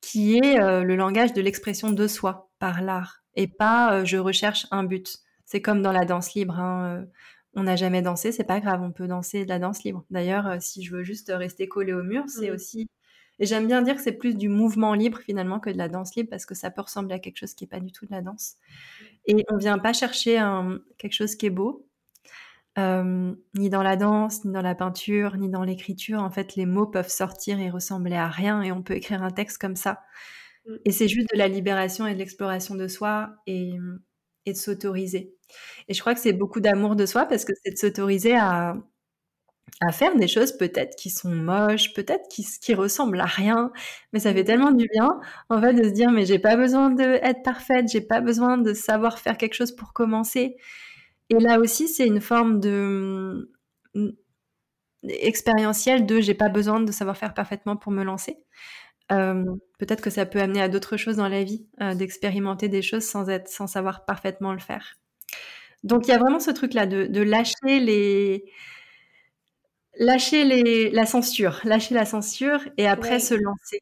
qui est euh, le langage de l'expression de soi par l'art et pas euh, je recherche un but. C'est comme dans la danse libre. Hein, euh, on n'a jamais dansé, c'est pas grave, on peut danser de la danse libre. D'ailleurs, euh, si je veux juste rester collé au mur, c'est mmh. aussi. Et j'aime bien dire que c'est plus du mouvement libre finalement que de la danse libre parce que ça peut ressembler à quelque chose qui est pas du tout de la danse. Et on vient pas chercher un, quelque chose qui est beau, euh, ni dans la danse, ni dans la peinture, ni dans l'écriture. En fait, les mots peuvent sortir et ressembler à rien et on peut écrire un texte comme ça. Mmh. Et c'est juste de la libération et de l'exploration de soi et, et de s'autoriser. Et je crois que c'est beaucoup d'amour de soi parce que c'est de s'autoriser à, à faire des choses peut-être qui sont moches, peut-être qui, qui ressemblent à rien, mais ça fait tellement du bien en fait de se dire mais j'ai pas besoin d'être parfaite, j'ai pas besoin de savoir faire quelque chose pour commencer. Et là aussi c'est une forme de mm, expérientielle de j'ai pas besoin de savoir faire parfaitement pour me lancer. Euh, peut-être que ça peut amener à d'autres choses dans la vie, euh, d'expérimenter des choses sans être, sans savoir parfaitement le faire. Donc il y a vraiment ce truc-là de, de, lâcher les, lâcher les, la censure, lâcher la censure et après ouais. se lancer.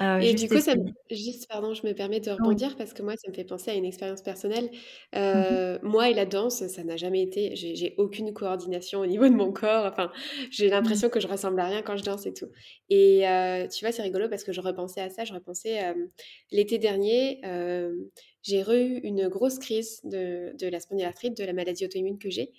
Euh, et du coup, ça me... juste, pardon, je me permets de rebondir parce que moi, ça me fait penser à une expérience personnelle. Euh, mmh. Moi et la danse, ça n'a jamais été. J'ai aucune coordination au niveau de mon corps. Enfin, j'ai l'impression mmh. que je ressemble à rien quand je danse et tout. Et euh, tu vois, c'est rigolo parce que je repensais à ça. Je repensais l'été dernier. j'ai eu une grosse crise de, de la spondylarthrite, de la maladie auto-immune que j'ai.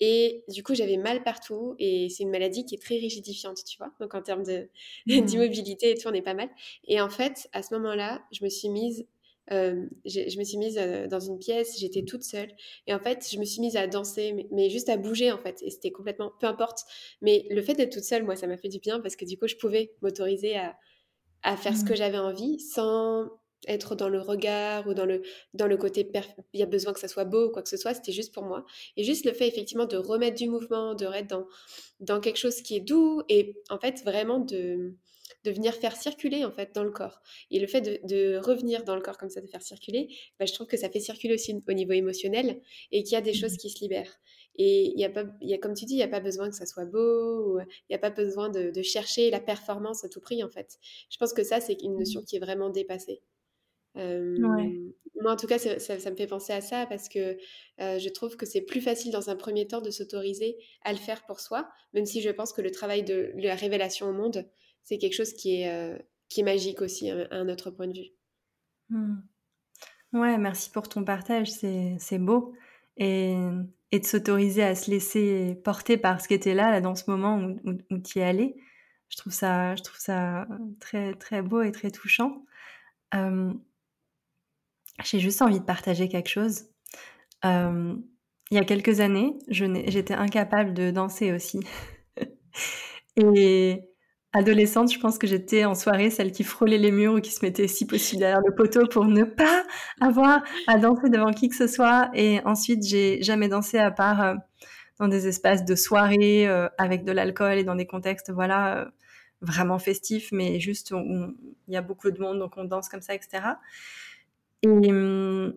Et du coup, j'avais mal partout et c'est une maladie qui est très rigidifiante, tu vois. Donc en termes [LAUGHS] d'immobilité mmh. et tout, on est pas mal. Et en fait, à ce moment-là, je me suis mise, euh, je me suis mise euh, dans une pièce, j'étais toute seule. Et en fait, je me suis mise à danser, mais, mais juste à bouger en fait. Et c'était complètement, peu importe. Mais le fait d'être toute seule, moi, ça m'a fait du bien parce que du coup, je pouvais m'autoriser à, à faire mmh. ce que j'avais envie sans être dans le regard ou dans le, dans le côté il y a besoin que ça soit beau ou quoi que ce soit, c'était juste pour moi. Et juste le fait effectivement de remettre du mouvement, de être dans, dans quelque chose qui est doux et en fait vraiment de, de venir faire circuler en fait dans le corps. Et le fait de, de revenir dans le corps comme ça, de faire circuler, bah, je trouve que ça fait circuler aussi au niveau émotionnel et qu'il y a des choses mmh. qui se libèrent. Et il y a pas, il y a, comme tu dis, il n'y a pas besoin que ça soit beau, il n'y a pas besoin de, de, chercher la performance à tout prix en fait. Je pense que ça, c'est une notion mmh. qui est vraiment dépassée. Euh, ouais. Moi, en tout cas, ça, ça, me fait penser à ça parce que euh, je trouve que c'est plus facile dans un premier temps de s'autoriser à le faire pour soi, même si je pense que le travail de la révélation au monde, c'est quelque chose qui est, euh, qui est magique aussi à, à un autre point de vue. Mmh. Ouais, merci pour ton partage, c'est beau. Et, et de s'autoriser à se laisser porter par ce qui était là, là dans ce moment où, où, où tu y allais. Je trouve ça, je trouve ça très, très beau et très touchant. J'ai juste envie de partager quelque chose. il y a quelques années, j'étais incapable de danser aussi. [LAUGHS] et adolescente, je pense que j'étais en soirée celle qui frôlait les murs ou qui se mettait si possible derrière le poteau pour ne pas avoir à danser devant qui que ce soit. Et ensuite, j'ai jamais dansé à part euh, dans des espaces de soirée euh, avec de l'alcool et dans des contextes, voilà, euh, vraiment festifs, mais juste où il y a beaucoup de monde, donc on danse comme ça, etc. Et hum,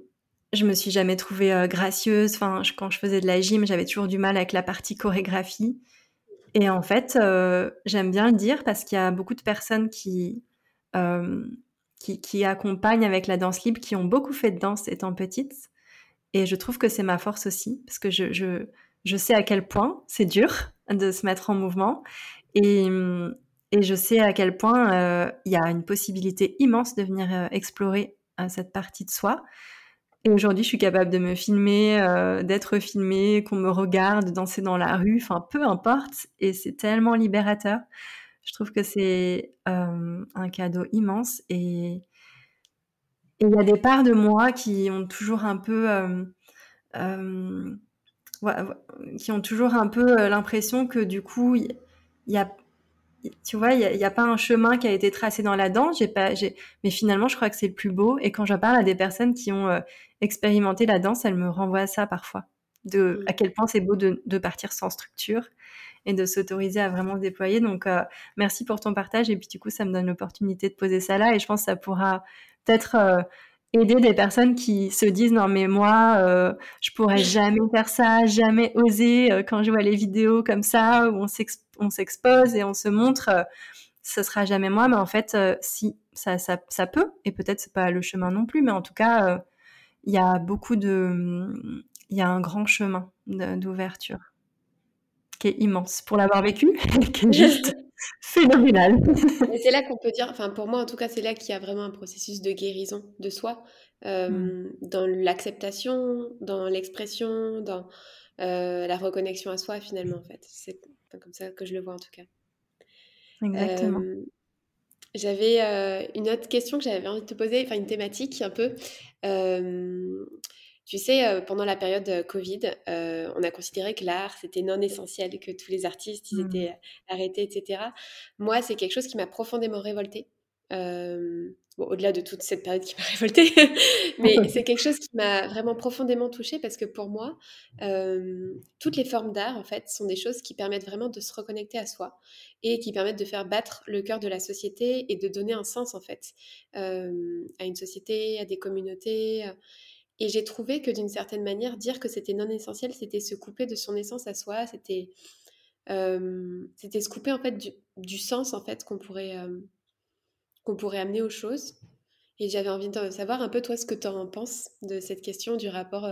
je me suis jamais trouvée gracieuse. Enfin, quand je faisais de la gym, j'avais toujours du mal avec la partie chorégraphie. Et en fait, euh, j'aime bien le dire parce qu'il y a beaucoup de personnes qui, euh, qui, qui, accompagnent avec la danse libre, qui ont beaucoup fait de danse étant petite. Et je trouve que c'est ma force aussi, parce que je, je, je sais à quel point c'est dur de se mettre en mouvement. Et, et je sais à quel point euh, il y a une possibilité immense de venir explorer cette partie de soi. Et aujourd'hui, je suis capable de me filmer, euh, d'être filmée, qu'on me regarde, danser dans la rue, enfin peu importe. Et c'est tellement libérateur. Je trouve que c'est euh, un cadeau immense. Et il y a des parts de moi qui ont toujours un peu, euh, qui ont toujours un peu l'impression que du coup, il y, a tu vois, il n'y a, pas un chemin qui a été tracé dans la danse. J'ai pas, mais finalement, je crois que c'est le plus beau. Et quand j'en parle à des personnes qui ont euh, expérimenté la danse, elles me renvoient à ça parfois, de à quel point c'est beau de, de, partir sans structure et de s'autoriser à vraiment se déployer. Donc, euh, merci pour ton partage. Et puis, du coup, ça me donne l'opportunité de poser ça là. Et je pense que ça pourra peut-être euh, aider des personnes qui se disent non mais moi euh, je pourrais jamais faire ça, jamais oser euh, quand je vois les vidéos comme ça où on s'expose et on se montre, euh, ce sera jamais moi. Mais en fait, euh, si ça, ça, ça, peut. Et peut-être c'est pas le chemin non plus, mais en tout cas il y a beaucoup de, il y a un grand chemin d'ouverture qui est immense. Pour l'avoir vécu, [LAUGHS] qui est juste [LAUGHS] phénoménal. c'est là qu'on peut dire, enfin pour moi en tout cas, c'est là qu'il y a vraiment un processus de guérison de soi, euh, mm. dans l'acceptation, dans l'expression, dans euh, la reconnexion à soi finalement en fait. C'est comme ça que je le vois en tout cas. Exactement. Euh, j'avais une autre question que j'avais envie de te poser, enfin une thématique un peu. Tu sais, euh, pendant la période euh, Covid, euh, on a considéré que l'art, c'était non essentiel, que tous les artistes, ils mmh. étaient arrêtés, etc. Moi, c'est quelque chose qui m'a profondément révoltée. au-delà de toute cette période qui m'a [LAUGHS] révoltée, mais [LAUGHS] c'est quelque chose qui m'a vraiment profondément touchée parce que pour moi, toutes les formes d'art, en fait, sont des choses qui permettent vraiment de se reconnecter à soi et qui permettent de faire battre le cœur de la société et de donner un sens, en fait, à une société, à des communautés. Et j'ai trouvé que d'une certaine manière, dire que c'était non essentiel, c'était se couper de son essence à soi, c'était c'était se couper en fait du, sens en fait qu'on pourrait qu'on pourrait amener aux choses. Et j'avais envie de savoir un peu toi ce que tu en penses de cette question du rapport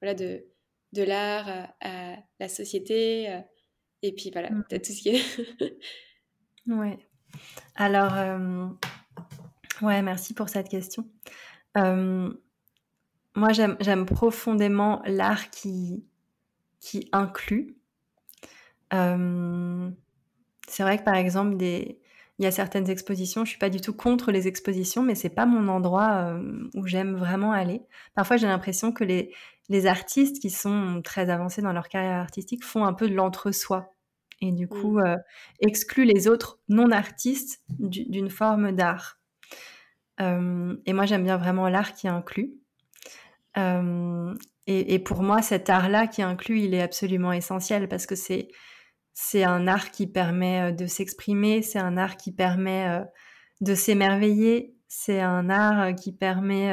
voilà de de l'art à, la société et puis voilà mmh. peut-être tout ce qui est. [LAUGHS] ouais. Alors ouais, merci pour cette question. Moi, j'aime profondément l'art qui, qui inclut. Euh, c'est vrai que par exemple, des... il y a certaines expositions, je suis pas du tout contre les expositions, mais c'est pas mon endroit euh, où j'aime vraiment aller. Parfois, j'ai l'impression que les, les artistes qui sont très avancés dans leur carrière artistique font un peu de l'entre-soi et du coup mmh. euh, excluent les autres non-artistes d'une forme d'art. et moi, j'aime bien vraiment l'art qui inclut. Euh, et, pour moi, cet art-là qui inclut, il est absolument essentiel parce que c'est c'est un art qui permet euh, de s'exprimer, c'est un art qui permet euh, de s'émerveiller, c'est un art qui permet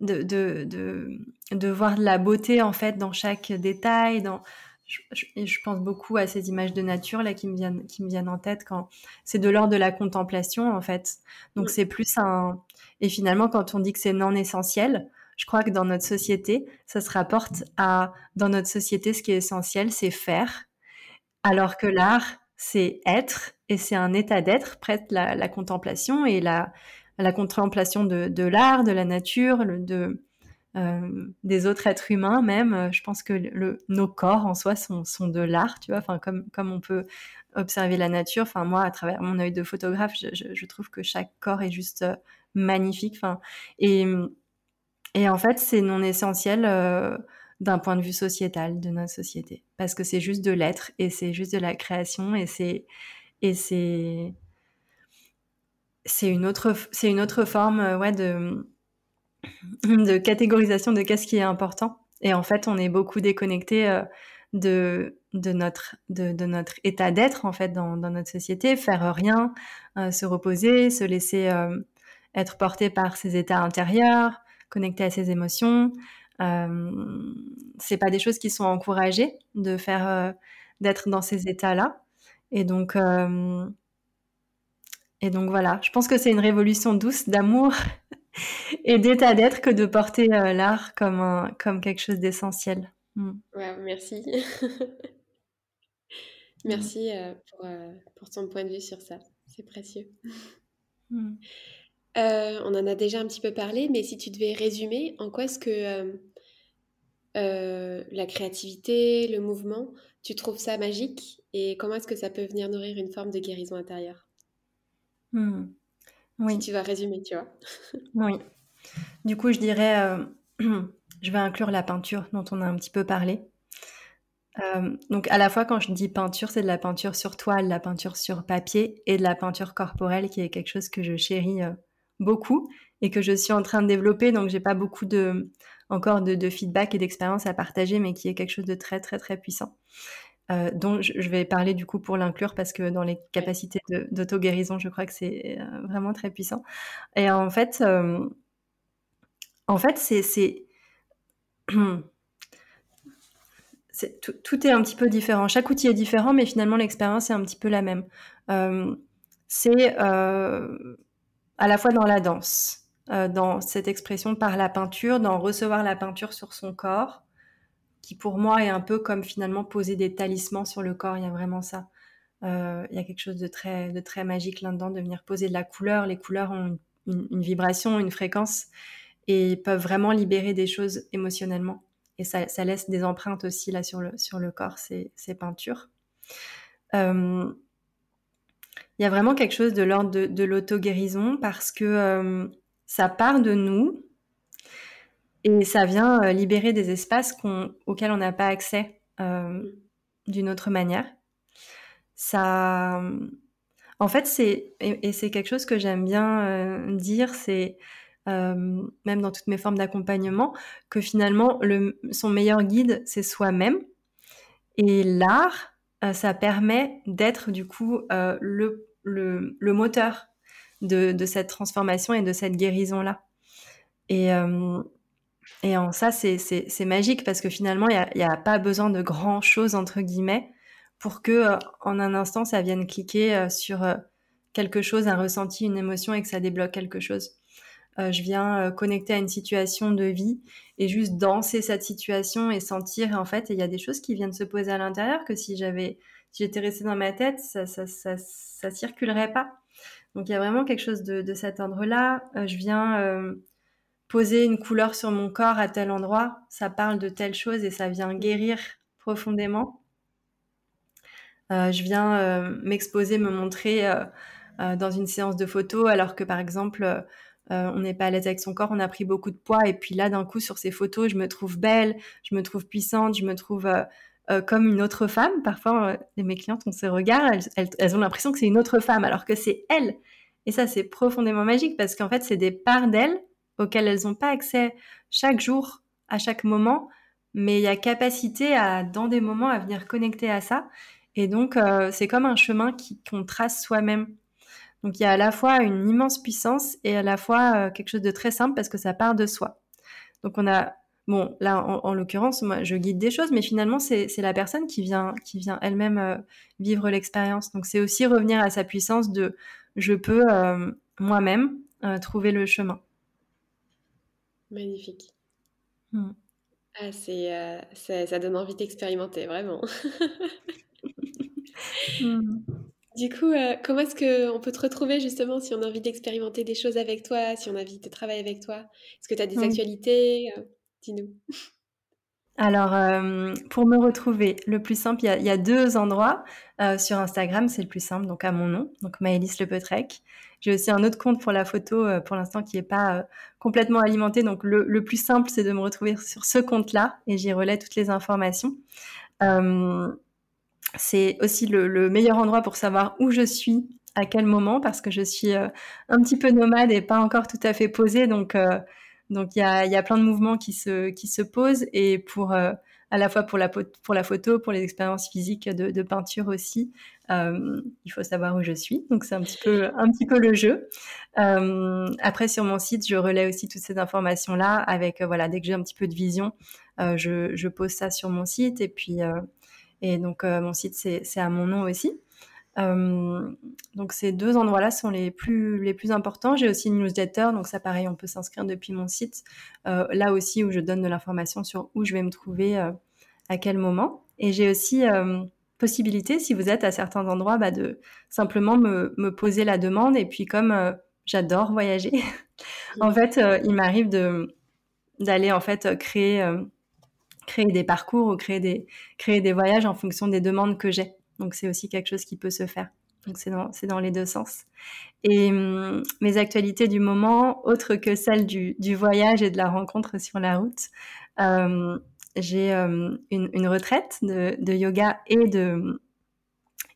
de, de, de, de, voir de la beauté en fait dans chaque détail. Dans, je, je, pense beaucoup à ces images de nature là qui me viennent, qui me viennent en tête quand c'est de l'ordre de la contemplation en fait. Donc c'est plus un, et finalement, quand on dit que c'est non essentiel, je crois que dans notre société, ça se rapporte à, dans notre société, ce qui est essentiel, c'est faire, alors que l'art, c'est être, et c'est un état d'être, prête la, la, contemplation et la, la contemplation de, l'art, de la nature, de, des autres êtres humains même. Je pense que nos corps en soi sont, de l'art, tu vois, enfin, comme, comme on peut observer la nature. Enfin, moi, à travers mon œil de photographe, je, je, trouve que chaque corps est juste magnifique. Enfin, et, et en fait, c'est non essentiel d'un point de vue sociétal de notre société parce que c'est juste de l'être et c'est juste de la création et c'est et c'est c'est une autre c'est une autre forme euh, ouais de de catégorisation de qu'est-ce qui est important et en fait on est beaucoup déconnecté euh, de de notre de, de notre état d'être en fait dans, dans, notre société faire rien euh, se reposer se laisser être porté par ses états intérieurs connecté à ses émotions euh, c'est pas des choses qui sont encouragées de faire, euh, d'être dans ces états-là. Et donc, euh, et donc voilà, je pense que c'est une révolution douce d'amour [LAUGHS] et d'état d'être que de porter l'art comme, un, comme quelque chose d'essentiel. Mm. Ouais, merci. [LAUGHS] merci pour, pour, ton point de vue sur ça. C'est précieux. Mm. Euh, on en a déjà un petit peu parlé, mais si tu devais résumer, en quoi est-ce que euh, euh, la créativité, le mouvement, tu trouves ça magique et comment est-ce que ça peut venir nourrir une forme de guérison intérieure? Hmm. Oui. Si tu vas résumer, tu vois. [LAUGHS] oui. Du coup, je dirais, [CLEARS THROAT] je vais inclure la peinture dont on a un petit peu parlé. donc à la fois quand je dis peinture, c'est de la peinture sur toile, de la peinture sur papier et de la peinture corporelle qui est quelque chose que je chéris beaucoup et que je suis en train de développer. Donc, j'ai pas beaucoup de, encore de, feedback et d'expérience à partager, mais qui est quelque chose de très, très, très puissant. Euh, dont je, vais parler du coup pour l'inclure parce que dans les capacités d'auto-guérison, je crois que c'est euh, vraiment très puissant. Et en fait, euh, en fait, [CLEARS THROAT] c'est, tout, tout, est un petit peu différent. Chaque outil est différent, mais finalement l'expérience est un petit peu la même. c'est à la fois dans la danse, euh, dans cette expression par la peinture, dans recevoir la peinture sur son corps, qui pour moi est un peu comme finalement poser des talismans sur le corps. Il y a vraiment ça. Euh, il y a quelque chose de très, de très magique là-dedans, de venir poser de la couleur. Les couleurs ont une, vibration, une fréquence et peuvent vraiment libérer des choses émotionnellement. Et ça, ça laisse des empreintes aussi là sur le, sur le corps, ces, ces peintures. Euh, il y a vraiment quelque chose de l'ordre de, de l'auto-guérison parce que euh, ça part de nous et ça vient euh, libérer des espaces auxquels on n'a pas accès euh, d'une autre manière. Ça, en fait, c'est et, c'est quelque chose que j'aime bien dire, c'est même dans toutes mes formes d'accompagnement, que finalement, le, son meilleur guide, c'est soi-même. Et l'art, ça permet d'être du coup le le, moteur de, cette transformation et de cette guérison-là. Et, euh, et en ça, c'est magique parce que finalement, il n'y a, pas besoin de grand-chose, entre guillemets, pour que euh, en un instant, ça vienne cliquer euh, sur quelque chose, un ressenti, une émotion et que ça débloque quelque chose. Je viens connecter à une situation de vie et juste danser cette situation et sentir, en fait, il y a des choses qui viennent se poser à l'intérieur que si j'avais si j'étais restée dans ma tête, ça, ça, ça, circulerait pas. Donc il y a vraiment quelque chose de, cet ordre-là. Euh, je viens euh, poser une couleur sur mon corps à tel endroit, ça parle de telle chose et ça vient guérir profondément. Euh, je viens m'exposer, me montrer dans une séance de photos, alors que par exemple, on n'est pas à l'aise avec son corps, on a pris beaucoup de poids, et puis là, d'un coup, sur ces photos, je me trouve belle, je me trouve puissante, je me trouve euh, comme une autre femme. Parfois, euh, mes clientes ont ces regards, elles, ont l'impression que c'est une autre femme, alors que c'est elle. Et ça, c'est profondément magique parce qu'en fait, c'est des parts d'elles auxquelles elles n'ont pas accès chaque jour, à chaque moment, mais il y a capacité à, dans des moments, à venir connecter à ça. Et donc, euh, c'est comme un chemin qu'on trace soi-même. Donc, il y a à la fois une immense puissance et à la fois quelque chose de très simple parce que ça part de soi. Donc, on a Bon, là, en, l'occurrence, moi, je guide des choses, mais finalement, c'est la personne qui vient, qui vient elle-même euh, vivre l'expérience. Donc, c'est aussi revenir à sa puissance de je peux euh, moi-même euh, trouver le chemin. Magnifique. Hmm. Ah, c'est, ça, donne envie d'expérimenter, vraiment. [LAUGHS] Hmm. Du coup, comment est-ce qu'on peut te retrouver justement si on a envie d'expérimenter des choses avec toi, si on a envie de travailler avec toi? Est-ce que tu as des actualités Dis-nous. Alors, euh, pour me retrouver, le plus simple, il y a, deux endroits. Euh, sur Instagram, c'est le plus simple, donc à mon nom, donc Maëlys Le Petrec. J'ai aussi un autre compte pour la photo, euh, pour l'instant, qui n'est pas complètement alimenté. Donc, le, plus simple, c'est de me retrouver sur ce compte-là et j'y relais toutes les informations. C'est aussi le, meilleur endroit pour savoir où je suis, à quel moment, parce que je suis un petit peu nomade et pas encore tout à fait posée. Donc, donc il y a, y a, plein de mouvements qui se, qui se posent et pour euh, à la fois pour la, pour la photo, pour les expériences physiques de, de peinture aussi, euh, il faut savoir où je suis. Donc c'est un petit peu un petit peu le jeu. Euh, après sur mon site, je relais aussi toutes ces informations là avec euh, voilà dès que j'ai un petit peu de vision, euh, je, je pose ça sur mon site et puis et donc mon site c'est à mon nom aussi. Euh, donc ces deux endroits-là sont les plus les plus importants. J'ai aussi une newsletter, donc ça pareil, on peut s'inscrire depuis mon site. Euh, là aussi où je donne de l'information sur où je vais me trouver euh, à quel moment. Et j'ai aussi possibilité, si vous êtes à certains endroits, bah, de simplement me, me, poser la demande. Et puis comme j'adore voyager, [LAUGHS] en fait, il m'arrive de d'aller en fait créer créer des parcours ou créer des créer des voyages en fonction des demandes que j'ai. Donc c'est aussi quelque chose qui peut se faire. Donc c'est dans, dans les deux sens. Et hum, mes actualités du moment, autres que celles du, du, voyage et de la rencontre sur la route, euh, j'ai euh, une, une, retraite de, de, yoga et de,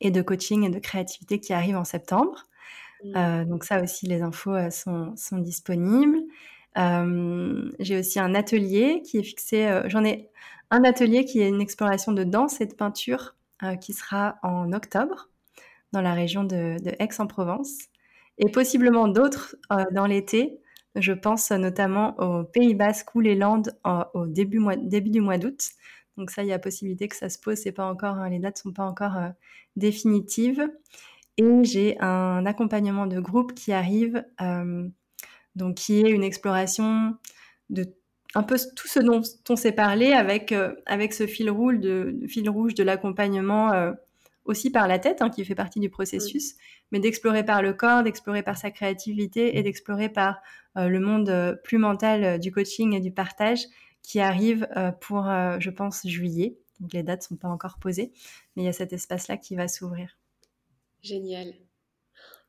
et de coaching et de créativité qui arrive en septembre. Mmh. Euh, donc ça aussi, les infos euh, sont, sont disponibles. Euh, j'ai aussi un atelier qui est fixé. Euh, j'en ai un atelier qui est une exploration de danse et de peinture euh, qui sera en octobre dans la région de, Aix-en-Provence et possiblement d'autres dans l'été. Je pense notamment aux Pays Basques ou les Landes au début, du mois d'août. Donc ça, il y a possibilité que ça se pose. C'est pas encore, hein, les dates sont pas encore définitives. Et j'ai un accompagnement de groupe qui arrive, donc qui est une exploration de un peu tout ce dont on s'est parlé avec euh, avec ce fil rouge de fil rouge de l'accompagnement euh, aussi par la tête hein, qui fait partie du processus, mais d'explorer par le corps, d'explorer par sa créativité et d'explorer par euh, le monde plus mental du coaching et du partage qui arrive pour je pense juillet. Donc les dates sont pas encore posées, mais il y a cet espace là qui va s'ouvrir. Génial.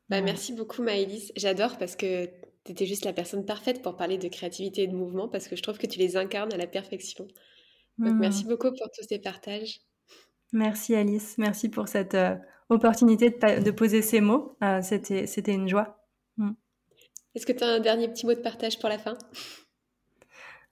Bah, Merci beaucoup Maëlys. J'adore parce que étais juste la personne parfaite pour parler de créativité et de mouvement parce que je trouve que tu les incarnes à la perfection. Donc, merci beaucoup pour tous ces partages. Merci Alice, merci pour cette euh, opportunité de, poser ces mots. Euh, c'était, une joie. Mmh. Est-ce que tu as un dernier petit mot de partage pour la fin?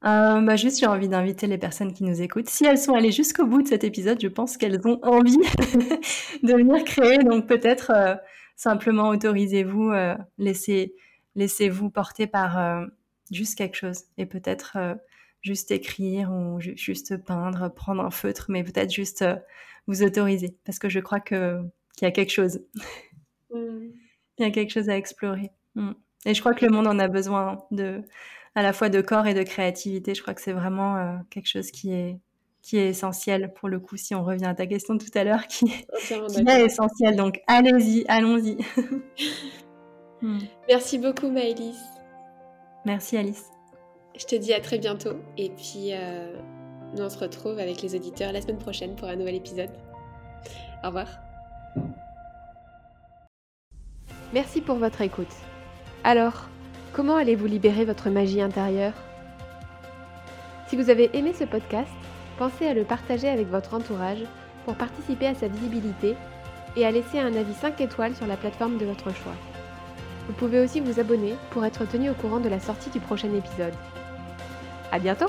Euh, bah juste, j'ai envie d'inviter les personnes qui nous écoutent. Si elles sont allées jusqu'au bout de cet épisode, je pense qu'elles ont envie [LAUGHS] de venir créer. Donc peut-être simplement autorisez-vous, laissez, laissez-vous porter par euh, juste quelque chose et peut-être euh, juste écrire ou juste peindre, prendre un feutre, mais peut-être juste euh, vous autoriser parce que je crois que qu'il y a quelque chose. Mm. [LAUGHS] Il y a quelque chose à explorer. Mm. Et je crois que le monde en a besoin de à la fois de corps et de créativité. Je crois que c'est vraiment quelque chose qui est qui est essentiel pour le coup si on revient à ta question tout à l'heure qui, qui est essentiel. Donc allez-y, allons-y. [LAUGHS] Hmm. Merci beaucoup Maëlys. Merci Alice. Je te dis à très bientôt et puis euh, nous on se retrouve avec les auditeurs la semaine prochaine pour un nouvel épisode. Au revoir. Merci pour votre écoute. Alors, comment allez-vous libérer votre magie intérieure? Si vous avez aimé ce podcast, pensez à le partager avec votre entourage pour participer à sa visibilité et à laisser un avis 5 étoiles sur la plateforme de votre choix. Vous pouvez aussi vous abonner pour être tenu au courant de la sortie du prochain épisode. À bientôt!